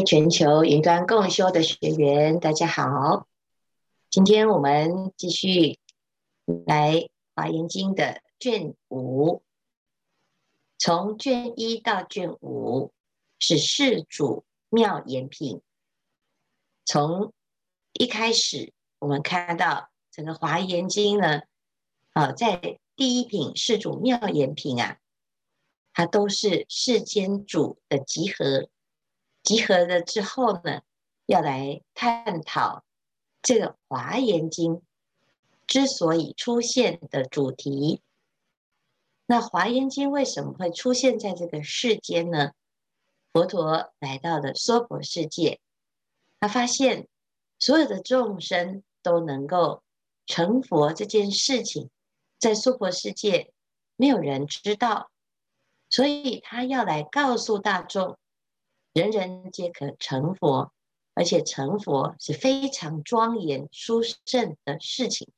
全球云端共修的学员，大家好。今天我们继续来《华严经》的卷五，从卷一到卷五是世主妙严品。从一开始，我们看到整个《华严经》呢，啊，在第一品世主妙严品啊，它都是世间主的集合。集合了之后呢，要来探讨这个《华严经》之所以出现的主题。那《华严经》为什么会出现在这个世间呢？佛陀来到了娑婆世界，他发现所有的众生都能够成佛这件事情，在娑婆世界没有人知道，所以他要来告诉大众。人人皆可成佛，而且成佛是非常庄严殊胜的事情。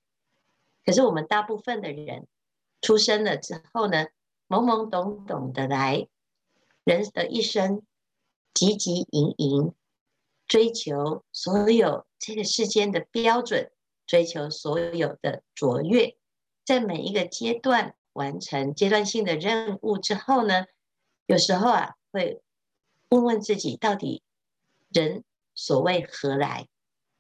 可是我们大部分的人出生了之后呢，懵懵懂懂的来，人的一生汲汲营营，追求所有这个世间的标准，追求所有的卓越，在每一个阶段完成阶段性的任务之后呢，有时候啊会。问问自己，到底人所谓何来？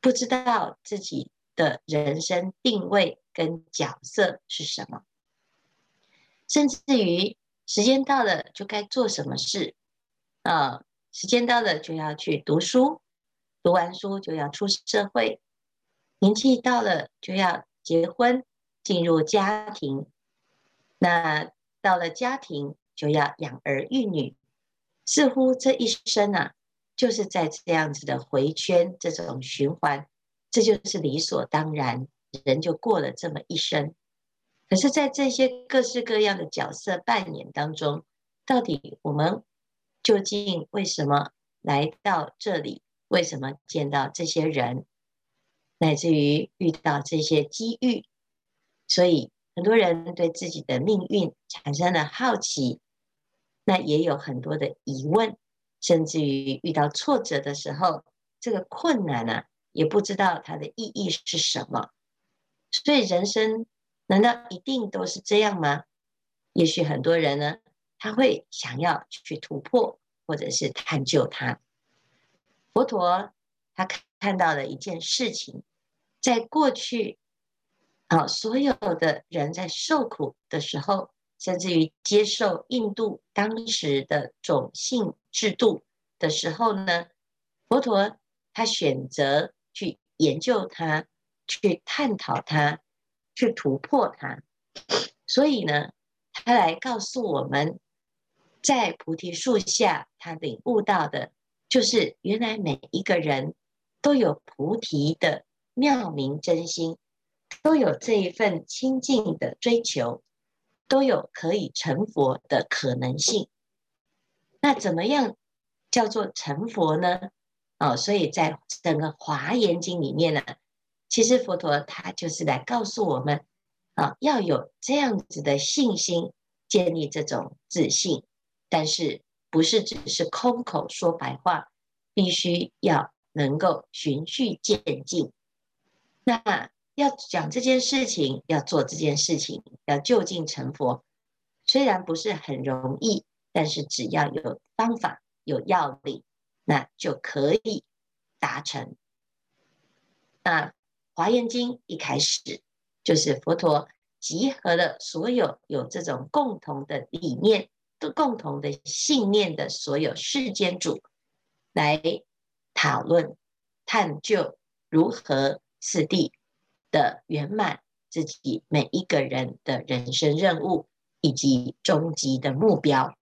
不知道自己的人生定位跟角色是什么，甚至于时间到了就该做什么事呃？时间到了就要去读书，读完书就要出社会，年纪到了就要结婚，进入家庭。那到了家庭就要养儿育女。似乎这一生啊，就是在这样子的回圈，这种循环，这就是理所当然，人就过了这么一生。可是，在这些各式各样的角色扮演当中，到底我们究竟为什么来到这里？为什么见到这些人，乃至于遇到这些机遇？所以，很多人对自己的命运产生了好奇。那也有很多的疑问，甚至于遇到挫折的时候，这个困难呢、啊，也不知道它的意义是什么。所以人生难道一定都是这样吗？也许很多人呢，他会想要去突破，或者是探究它。佛陀他看到了一件事情，在过去啊，所有的人在受苦的时候。甚至于接受印度当时的种姓制度的时候呢，佛陀他选择去研究它，去探讨它，去突破它。所以呢，他来告诉我们，在菩提树下，他领悟到的，就是原来每一个人都有菩提的妙明真心，都有这一份清净的追求。都有可以成佛的可能性。那怎么样叫做成佛呢？哦，所以在整个《华严经》里面呢，其实佛陀他就是来告诉我们啊，要有这样子的信心，建立这种自信，但是不是只是空口说白话，必须要能够循序渐进。那。要讲这件事情，要做这件事情，要就近成佛，虽然不是很容易，但是只要有方法、有要领，那就可以达成。那《华严经》一开始就是佛陀集合了所有有这种共同的理念、都共同的信念的所有世间主，来讨论、探究如何次第。的圆满自己每一个人的人生任务以及终极的目标，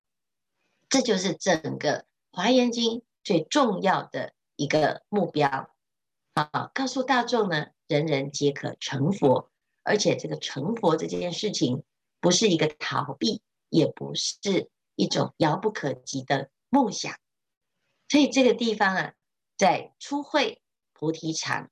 这就是整个《华严经》最重要的一个目标。啊，告诉大众呢，人人皆可成佛，而且这个成佛这件事情不是一个逃避，也不是一种遥不可及的梦想。所以这个地方啊，在初会菩提场。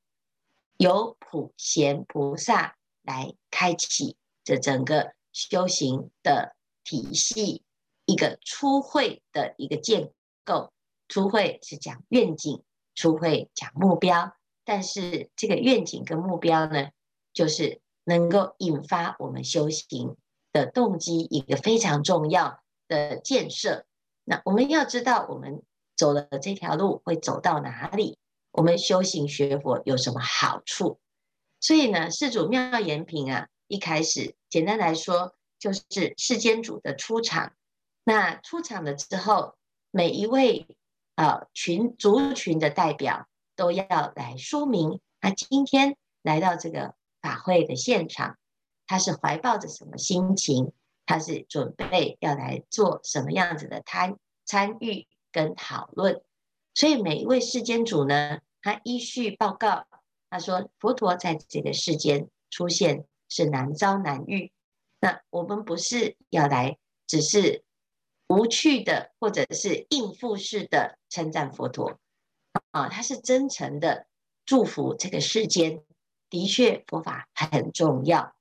由普贤菩萨来开启这整个修行的体系，一个初会的一个建构，初会是讲愿景，初会讲目标，但是这个愿景跟目标呢，就是能够引发我们修行的动机，一个非常重要的建设。那我们要知道，我们走的这条路会走到哪里？我们修行学佛有什么好处？所以呢，世主妙严品啊，一开始简单来说，就是世间主的出场。那出场了之后，每一位啊群族群的代表都要来说明，他今天来到这个法会的现场，他是怀抱着什么心情？他是准备要来做什么样子的参参与跟讨论？所以每一位世间主呢，他依序报告。他说：“佛陀在这个世间出现是难遭难遇，那我们不是要来只是无趣的或者是应付式的称赞佛陀啊，他是真诚的祝福这个世间。的确，佛法很重要。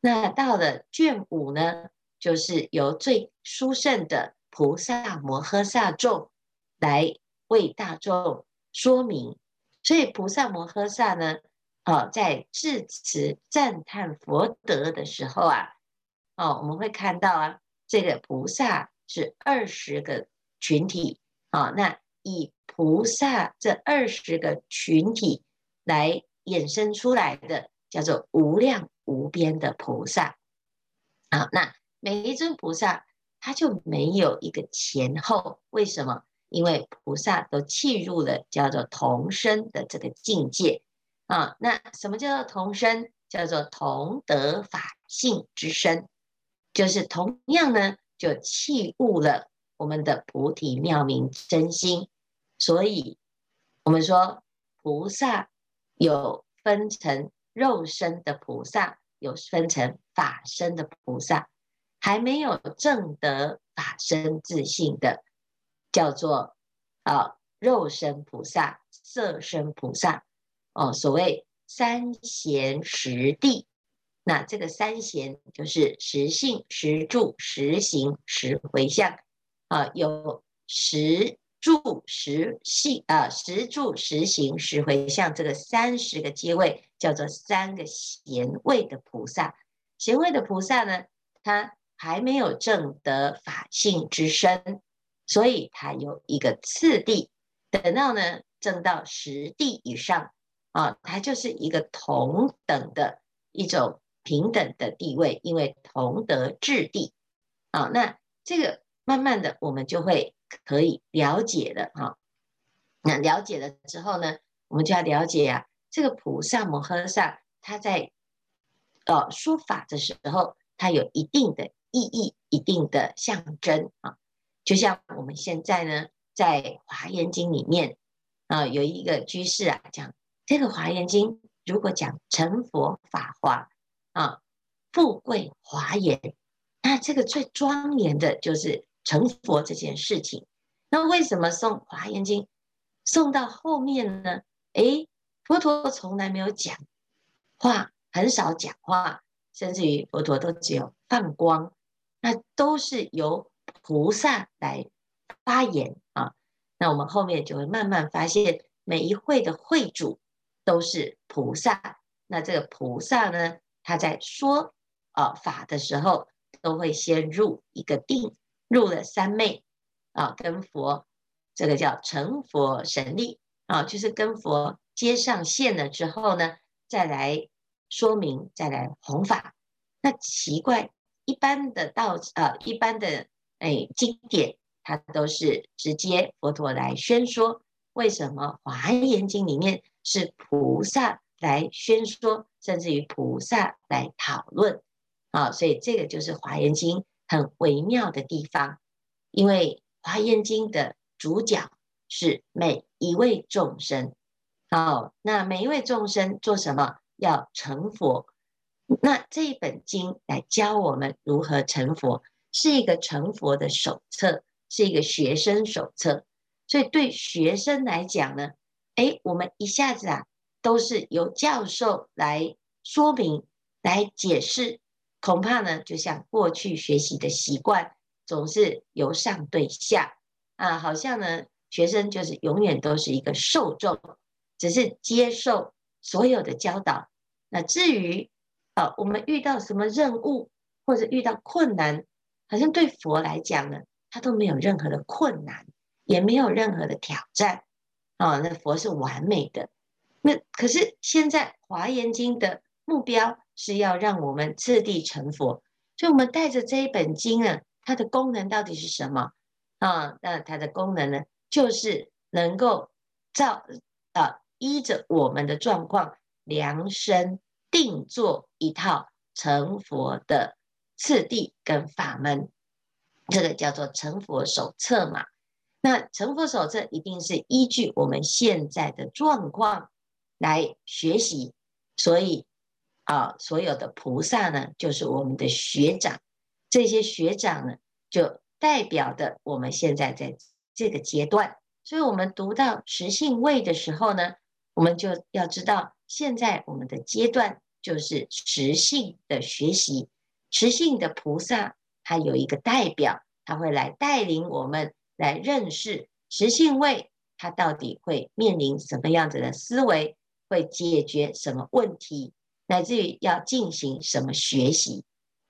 那到了卷五呢，就是由最殊胜的菩萨摩诃萨众来为大众说明。”所以菩萨摩诃萨呢，啊，在致辞赞叹佛德的时候啊，哦，我们会看到啊，这个菩萨是二十个群体啊，那以菩萨这二十个群体来衍生出来的，叫做无量无边的菩萨。啊，那每一尊菩萨，他就没有一个前后，为什么？因为菩萨都契入了叫做同生的这个境界啊，那什么叫做同生？叫做同得法性之身，就是同样呢，就契悟了我们的菩提妙明真心。所以，我们说菩萨有分成肉身的菩萨，有分成法身的菩萨，还没有证得法身自性的。叫做啊肉身菩萨、色身菩萨哦，所谓三贤十地，那这个三贤就是十信、十住、十行、十回向啊，有十住、十信啊，十住、十行、十回向这个三十个阶位，叫做三个贤位的菩萨。贤位的菩萨呢，他还没有证得法性之身。所以它有一个次第，等到呢证到十地以上啊，它就是一个同等的一种平等的地位，因为同得智地啊。那这个慢慢的我们就会可以了解了哈。那了解了之后呢，我们就要了解啊，这个菩萨摩诃萨他在呃说法的时候，它有一定的意义，一定的象征啊。就像我们现在呢，在《华严经》里面啊，有一个居士啊讲，这个《华严经》如果讲成佛法华啊，富贵华严，那这个最庄严的就是成佛这件事情。那为什么送《华严经》送到后面呢？诶，佛陀从来没有讲话，很少讲话，甚至于佛陀都只有放光，那都是由。菩萨来发言啊，那我们后面就会慢慢发现，每一会的会主都是菩萨。那这个菩萨呢，他在说啊法的时候，都会先入一个定，入了三昧啊，跟佛这个叫成佛神力啊，就是跟佛接上线了之后呢，再来说明，再来弘法。那奇怪，一般的道呃，一般的。哎，经典它都是直接佛陀来宣说，为什么《华严经》里面是菩萨来宣说，甚至于菩萨来讨论？啊，所以这个就是《华严经》很微妙的地方，因为《华严经》的主角是每一位众生。好，那每一位众生做什么？要成佛。那这一本经来教我们如何成佛。是一个成佛的手册，是一个学生手册，所以对学生来讲呢，哎，我们一下子啊，都是由教授来说明、来解释，恐怕呢，就像过去学习的习惯，总是由上对下啊，好像呢，学生就是永远都是一个受众，只是接受所有的教导。那至于啊、我们遇到什么任务或者遇到困难，好像对佛来讲呢，他都没有任何的困难，也没有任何的挑战。啊、哦，那佛是完美的。那可是现在《华严经》的目标是要让我们次第成佛，所以我们带着这一本经呢，它的功能到底是什么？啊，那它的功能呢，就是能够照啊依着我们的状况量身定做一套成佛的次第跟法门，这个叫做成佛手册嘛。那成佛手册一定是依据我们现在的状况来学习，所以啊，所有的菩萨呢，就是我们的学长，这些学长呢，就代表的我们现在在这个阶段。所以我们读到实性位的时候呢，我们就要知道，现在我们的阶段就是实性的学习，实性的菩萨他有一个代表，他会来带领我们。来认识实性位，它到底会面临什么样子的思维，会解决什么问题，乃至于要进行什么学习。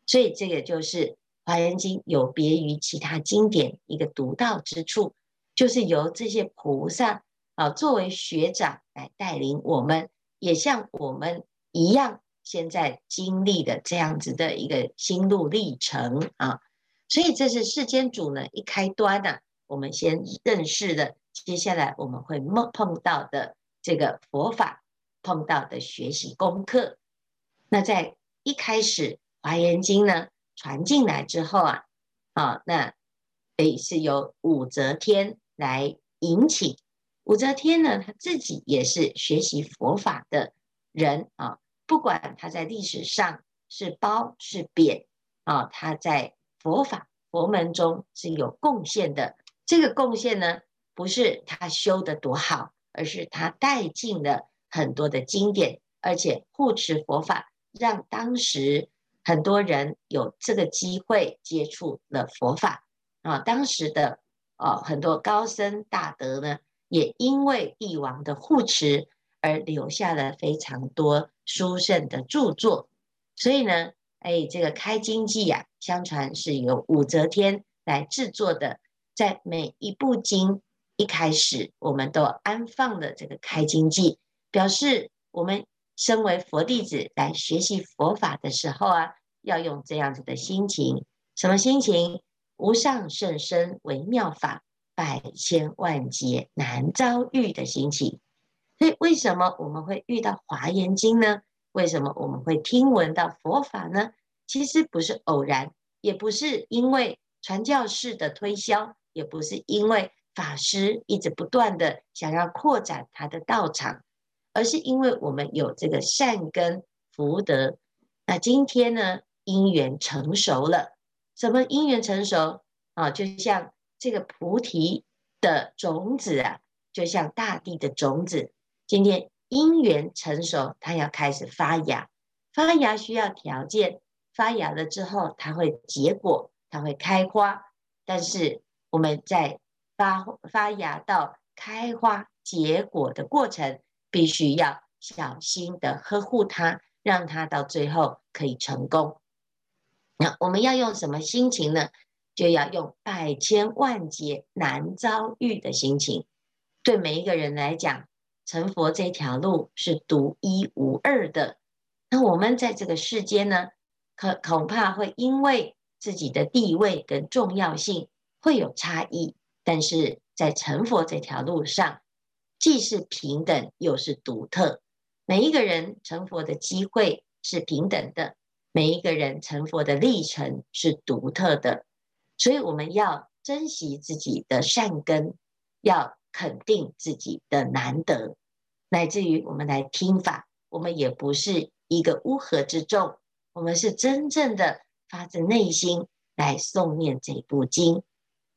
所以这个就是《华严经》有别于其他经典一个独到之处，就是由这些菩萨啊作为学长来带领我们，也像我们一样，现在经历的这样子的一个心路历程啊。所以这是世间主呢一开端呢、啊。我们先认识的，接下来我们会碰碰到的这个佛法，碰到的学习功课。那在一开始《华严经》呢传进来之后啊，啊，那诶是由武则天来引请。武则天呢，他自己也是学习佛法的人啊，不管他在历史上是褒是贬啊，他在佛法佛门中是有贡献的。这个贡献呢，不是他修的多好，而是他带进了很多的经典，而且护持佛法，让当时很多人有这个机会接触了佛法啊。当时的啊很多高僧大德呢，也因为帝王的护持而留下了非常多殊胜的著作。所以呢，哎，这个开经记呀，相传是由武则天来制作的。在每一部经一开始，我们都安放了这个开经记，表示我们身为佛弟子来学习佛法的时候啊，要用这样子的心情。什么心情？无上甚深微妙法，百千万劫难遭遇的心情。所以，为什么我们会遇到华严经呢？为什么我们会听闻到佛法呢？其实不是偶然，也不是因为传教士的推销。也不是因为法师一直不断的想要扩展他的道场，而是因为我们有这个善根福德。那今天呢，因缘成熟了，什么因缘成熟啊？就像这个菩提的种子啊，就像大地的种子，今天因缘成熟，它要开始发芽。发芽需要条件，发芽了之后，它会结果，它会开花，但是。我们在发发芽到开花结果的过程，必须要小心的呵护它，让它到最后可以成功。那我们要用什么心情呢？就要用百千万劫难遭遇的心情。对每一个人来讲，成佛这条路是独一无二的。那我们在这个世间呢，可恐怕会因为自己的地位跟重要性。会有差异，但是在成佛这条路上，既是平等又是独特。每一个人成佛的机会是平等的，每一个人成佛的历程是独特的。所以我们要珍惜自己的善根，要肯定自己的难得，乃至于我们来听法，我们也不是一个乌合之众，我们是真正的发自内心来诵念这部经。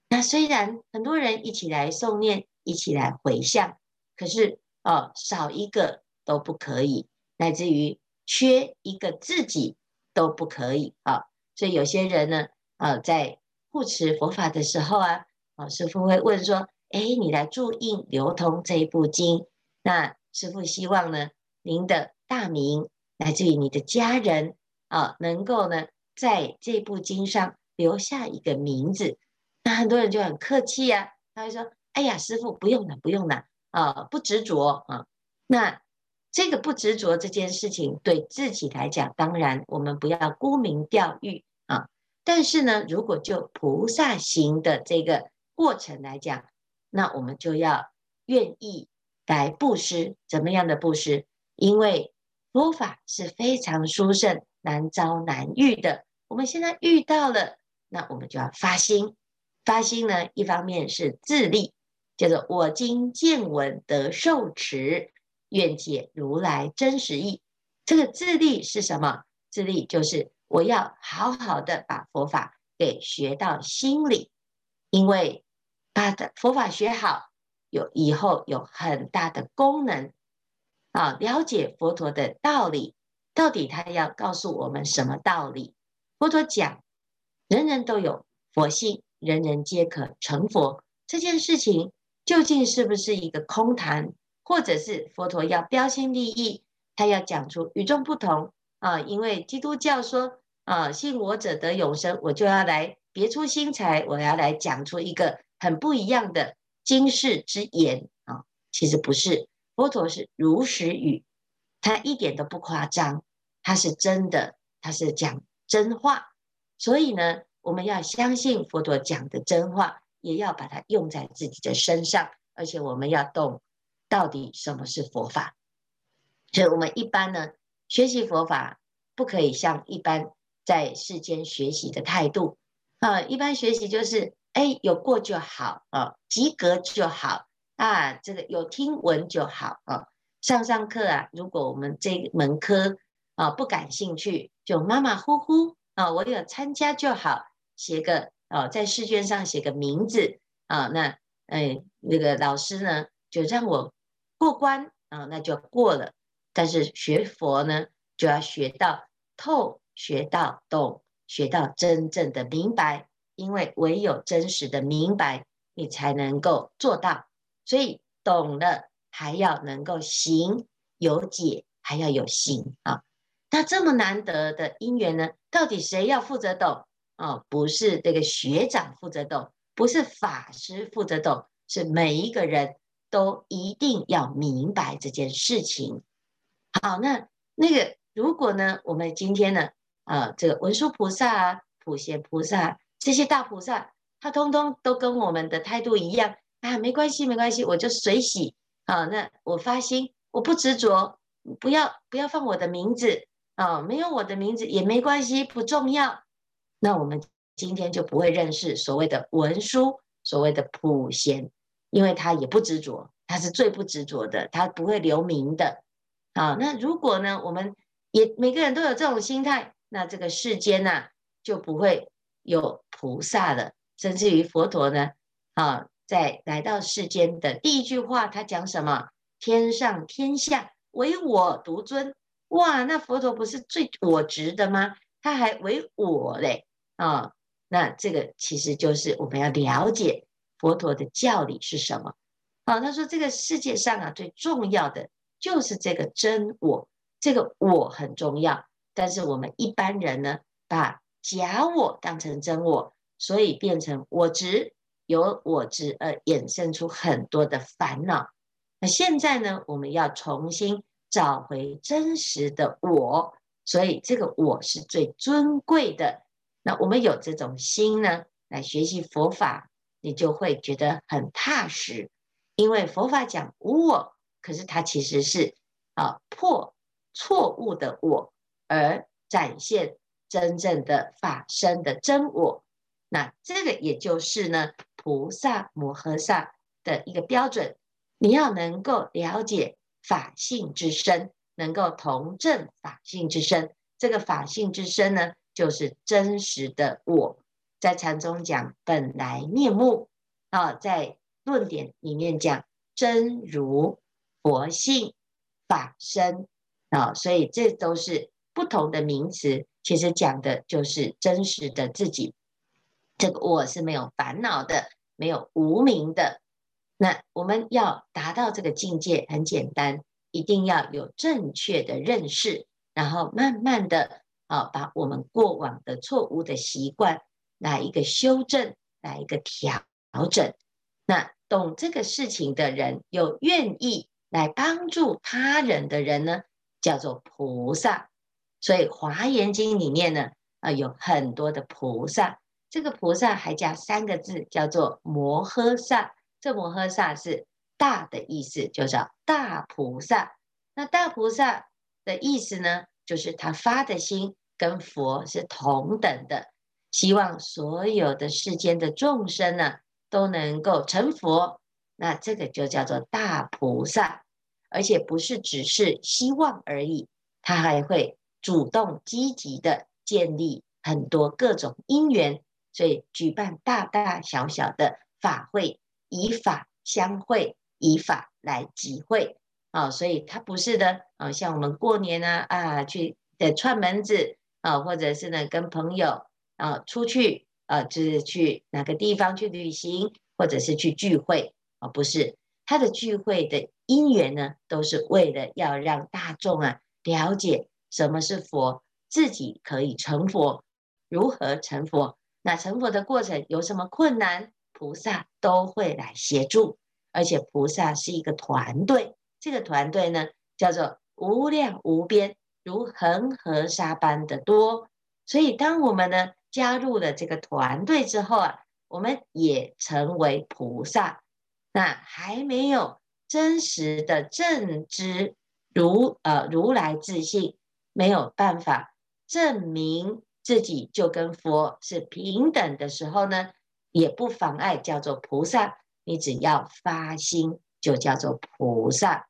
那虽然很多人一起来诵念，一起来回向，可是哦，少一个都不可以，乃至于缺一个自己都不可以啊。所以有些人呢，啊，在护持佛法的时候啊，啊，师父会问说：哎，你来注印流通这一部经。那师父希望呢，您的大名来自于你的家人啊，能够呢在这部经上留下一个名字。那很多人就很客气啊，他会说：“哎呀，师父不用了，不用了啊，不执着啊。”那这个不执着这件事情，对自己来讲，当然我们不要沽名钓誉啊。但是呢，如果就菩萨行的这个过程来讲，那我们就要愿意来布施。怎么样的布施？因为佛法是非常殊胜、难遭难遇的。我们现在遇到了，那我们就要发心。发心呢，一方面是自利，叫做我今见闻得受持，愿解如来真实意。这个自利是什么？自利就是我要好好的把佛法给学到心里，因为把佛法学好，有以后有很大的功能啊。了解佛陀的道理，到底他要告诉我们什么道理？佛陀讲，人人都有佛性。人人皆可成佛，这件事情究竟是不是一个空谈，或者是佛陀要标新立异，他要讲出与众不同啊？因为基督教说啊，信我者得永生，我就要来别出心裁，我要来讲出一个很不一样的经世之言啊。其实不是，佛陀是如实语，他一点都不夸张，他是真的，他是讲真话，所以呢。我们要相信佛陀讲的真话，也要把它用在自己的身上，而且我们要懂到底什么是佛法。所以，我们一般呢，学习佛法不可以像一般在世间学习的态度啊。一般学习就是，哎，有过就好啊，及格就好啊，这个有听闻就好啊。上上课啊，如果我们这门科啊不感兴趣，就马马虎虎啊，我有参加就好。写个哦，在试卷上写个名字啊，那哎，那个老师呢就让我过关啊，那就过了。但是学佛呢，就要学到透，学到懂，学到真正的明白，因为唯有真实的明白，你才能够做到。所以懂了还要能够行，有解还要有行啊。那这么难得的因缘呢，到底谁要负责懂？哦，不是这个学长负责懂，不是法师负责懂，是每一个人都一定要明白这件事情。好，那那个如果呢，我们今天呢，啊，这个文殊菩萨啊、普贤菩萨这些大菩萨，他通通都跟我们的态度一样啊，没关系，没关系，我就随喜啊。那我发心，我不执着，不要不要放我的名字啊，没有我的名字也没关系，不重要。那我们今天就不会认识所谓的文殊，所谓的普贤，因为他也不执着，他是最不执着的，他不会留名的。啊，那如果呢，我们也每个人都有这种心态，那这个世间呢，就不会有菩萨了，甚至于佛陀呢，啊，在来到世间的第一句话，他讲什么？天上天下唯我独尊。哇，那佛陀不是最我执的吗？他还唯我嘞。啊、那这个其实就是我们要了解佛陀的教理是什么。啊、他说这个世界上啊，最重要的就是这个真我，这个我很重要。但是我们一般人呢，把假我当成真我，所以变成我执，由我执而衍生出很多的烦恼。那现在呢，我们要重新找回真实的我，所以这个我是最尊贵的。那我们有这种心呢，来学习佛法，你就会觉得很踏实，因为佛法讲无我，可是它其实是啊破错误的我，而展现真正的法身的真我。那这个也就是呢，菩萨摩诃萨的一个标准，你要能够了解法性之身，能够同证法性之身。这个法性之身呢，就是真实的我，在禅宗讲本来面目啊，在论点里面讲真如佛性法身啊，所以这都是不同的名词，其实讲的就是真实的自己。这个我是没有烦恼的，没有无明的那我们要达到这个境界，很简单，一定要有正确的认识，然后慢慢的啊，把我们过往的错误的习惯来一个修正，来一个调整。那懂这个事情的人，有愿意来帮助他人的人呢，叫做菩萨。所以《华严经》里面呢，啊，有很多的菩萨。这个菩萨还加三个字，叫做摩诃萨。这摩诃萨是大的意思，就叫大菩萨。那大菩萨的意思呢，就是他发的心跟佛是同等的，希望所有的世间的众生呢，都能够成佛。那这个就叫做大菩萨，而且不是只是希望而已，他还会主动积极的建立很多各种因缘。所以举办大大小小的法会，以法相会，以法来集会啊。所以它不是的啊，像我们过年啊啊去的串门子啊，或者是呢跟朋友啊出去啊，就是去哪个地方去旅行，或者是去聚会啊，不是。它的聚会的因缘呢，都是为了要让大众啊了解什么是佛，自己可以成佛，如何成佛。那成佛的过程有什么困难，菩萨都会来协助，而且菩萨是一个团队，这个团队呢叫做无量无边，如恒河沙般的多。所以当我们呢加入了这个团队之后啊，我们也成为菩萨。那还没有真实的正知如呃如来自性，没有办法证明。自己就跟佛是平等的时候呢，也不妨碍叫做菩萨。你只要发心，就叫做菩萨。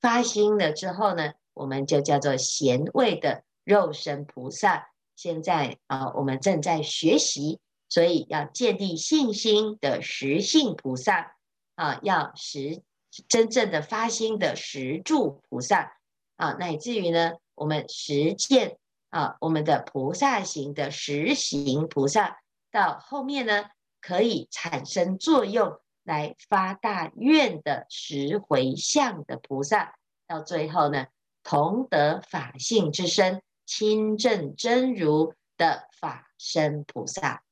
发心了之后呢，我们就叫做贤位的肉身菩萨。现在啊，我们正在学习，所以要建立信心的实性菩萨啊，要实真正的发心的实住菩萨啊，乃至于呢，我们实践。啊，我们的菩萨行的实行菩萨，到后面呢，可以产生作用，来发大愿的实回向的菩萨，到最后呢，同得法性之身，亲证真如的法身菩萨。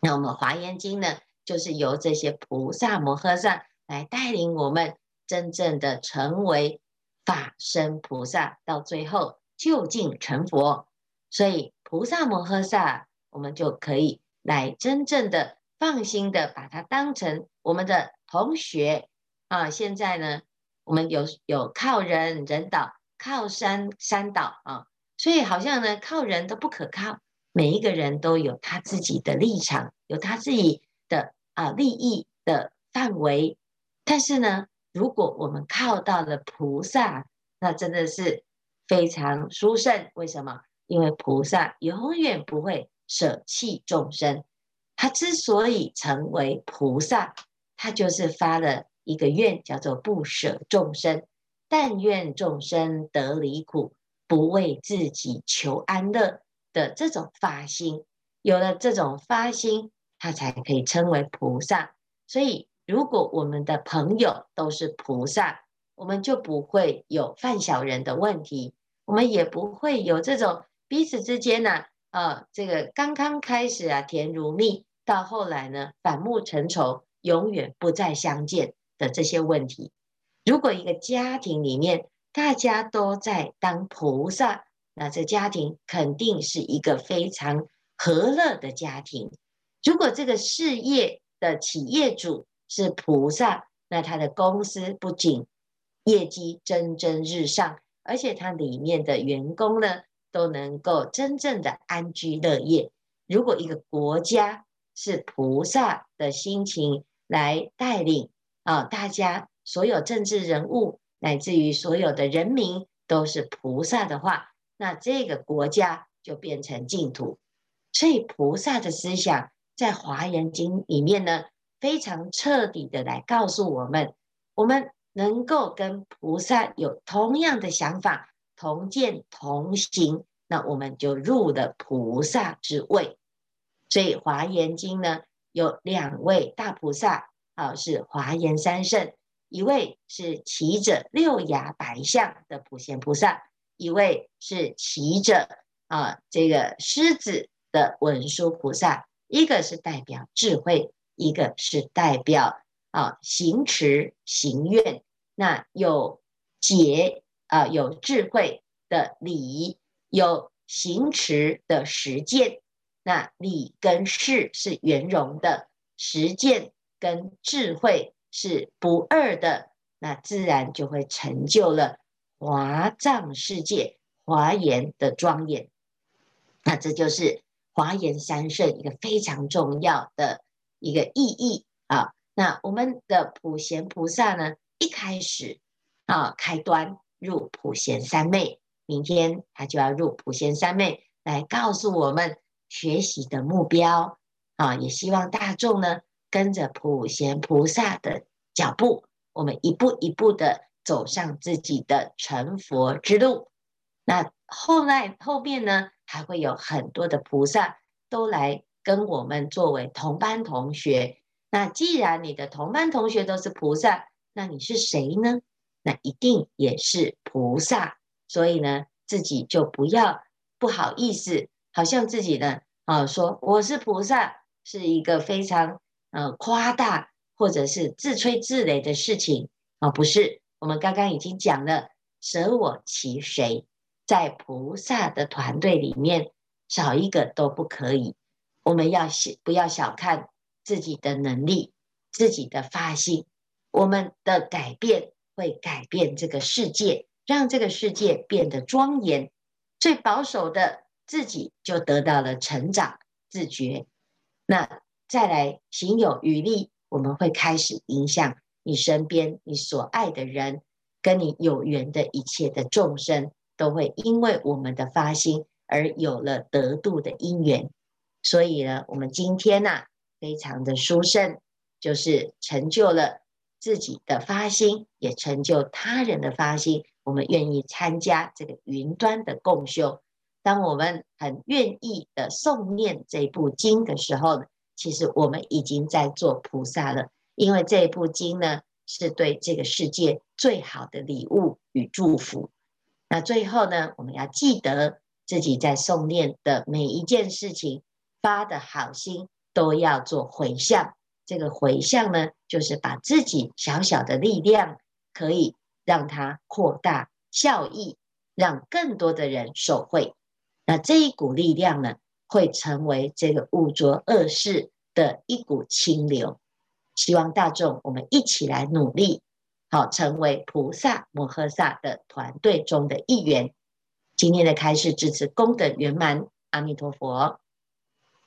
那我们华严经呢，就是由这些菩萨摩诃萨来带领我们，真正的成为法身菩萨，到最后。究竟成佛，所以菩萨摩诃萨，我们就可以来真正的放心的把它当成我们的同学啊。现在呢，我们有有靠人人倒，靠山山倒啊，所以好像呢靠人都不可靠，每一个人都有他自己的立场，有他自己的啊利益的范围。但是呢，如果我们靠到了菩萨，那真的是。非常殊胜，为什么？因为菩萨永远不会舍弃众生。他之所以成为菩萨，他就是发了一个愿，叫做不舍众生，但愿众生得离苦，不为自己求安乐的这种发心。有了这种发心，他才可以称为菩萨。所以，如果我们的朋友都是菩萨，我们就不会有犯小人的问题，我们也不会有这种彼此之间呢、呃，这个刚刚开始啊甜如蜜，到后来呢反目成仇，永远不再相见的这些问题。如果一个家庭里面大家都在当菩萨，那这家庭肯定是一个非常和乐的家庭。如果这个事业的企业主是菩萨，那他的公司不仅业绩蒸蒸日上，而且他里面的员工呢，都能够真正的安居乐业。如果一个国家是菩萨的心情来带领啊，大家所有政治人物，乃至于所有的人民都是菩萨的话，那这个国家就变成净土。所以菩萨的思想在《华严经》里面呢，非常彻底的来告诉我们，我们能够跟菩萨有同样的想法、同见同行，那我们就入了菩萨之位。所以《华严经》呢，有两位大菩萨，啊，是华严三圣，一位是骑着六牙白象的普贤菩萨，一位是骑着啊这个狮子的文殊菩萨，一个是代表智慧，一个是代表啊行持行愿，那有解啊有智慧的理，有行持的实践，那理跟事是圆融的，实践。跟智慧是不二的，那自然就会成就了华藏世界华严的庄严。那这就是华严三圣一个非常重要的一个意义啊。那我们的普贤菩萨呢，一开始啊开端入普贤三昧，明天他就要入普贤三昧，来告诉我们学习的目标啊。也希望大众呢。跟着普贤菩萨的脚步，我们一步一步的走上自己的成佛之路。那后来后面呢，还会有很多的菩萨都来跟我们作为同班同学。那既然你的同班同学都是菩萨，那你是谁呢？那一定也是菩萨。所以呢，自己就不要不好意思，好像自己呢啊说我是菩萨，是一个非常。呃，夸大或者是自吹自擂的事情啊，不是。我们刚刚已经讲了，舍我其谁，在菩萨的团队里面，少一个都不可以。我们要小不要小看自己的能力，自己的发心，我们的改变会改变这个世界，让这个世界变得庄严。最保守的自己就得到了成长自觉。那。再来行有余力，我们会开始影响你身边你所爱的人，跟你有缘的一切的众生，都会因为我们的发心而有了得度的因缘。所以呢，我们今天呐、啊，非常的殊胜，就是成就了自己的发心，也成就他人的发心。我们愿意参加这个云端的共修，当我们很愿意的诵念这部经的时候呢，其实我们已经在做菩萨了，因为这部经呢，是对这个世界最好的礼物与祝福。那最后呢，我们要记得自己在诵念的每一件事情，发的好心都要做回向。这个回向呢，就是把自己小小的力量，可以让它扩大效益，让更多的人受惠。那这一股力量呢，会成为这个污浊恶世的一股清流，希望大众我们一起来努力，好成为菩萨摩诃萨的团队中的一员。今天的开示至此功德圆满，阿弥陀佛。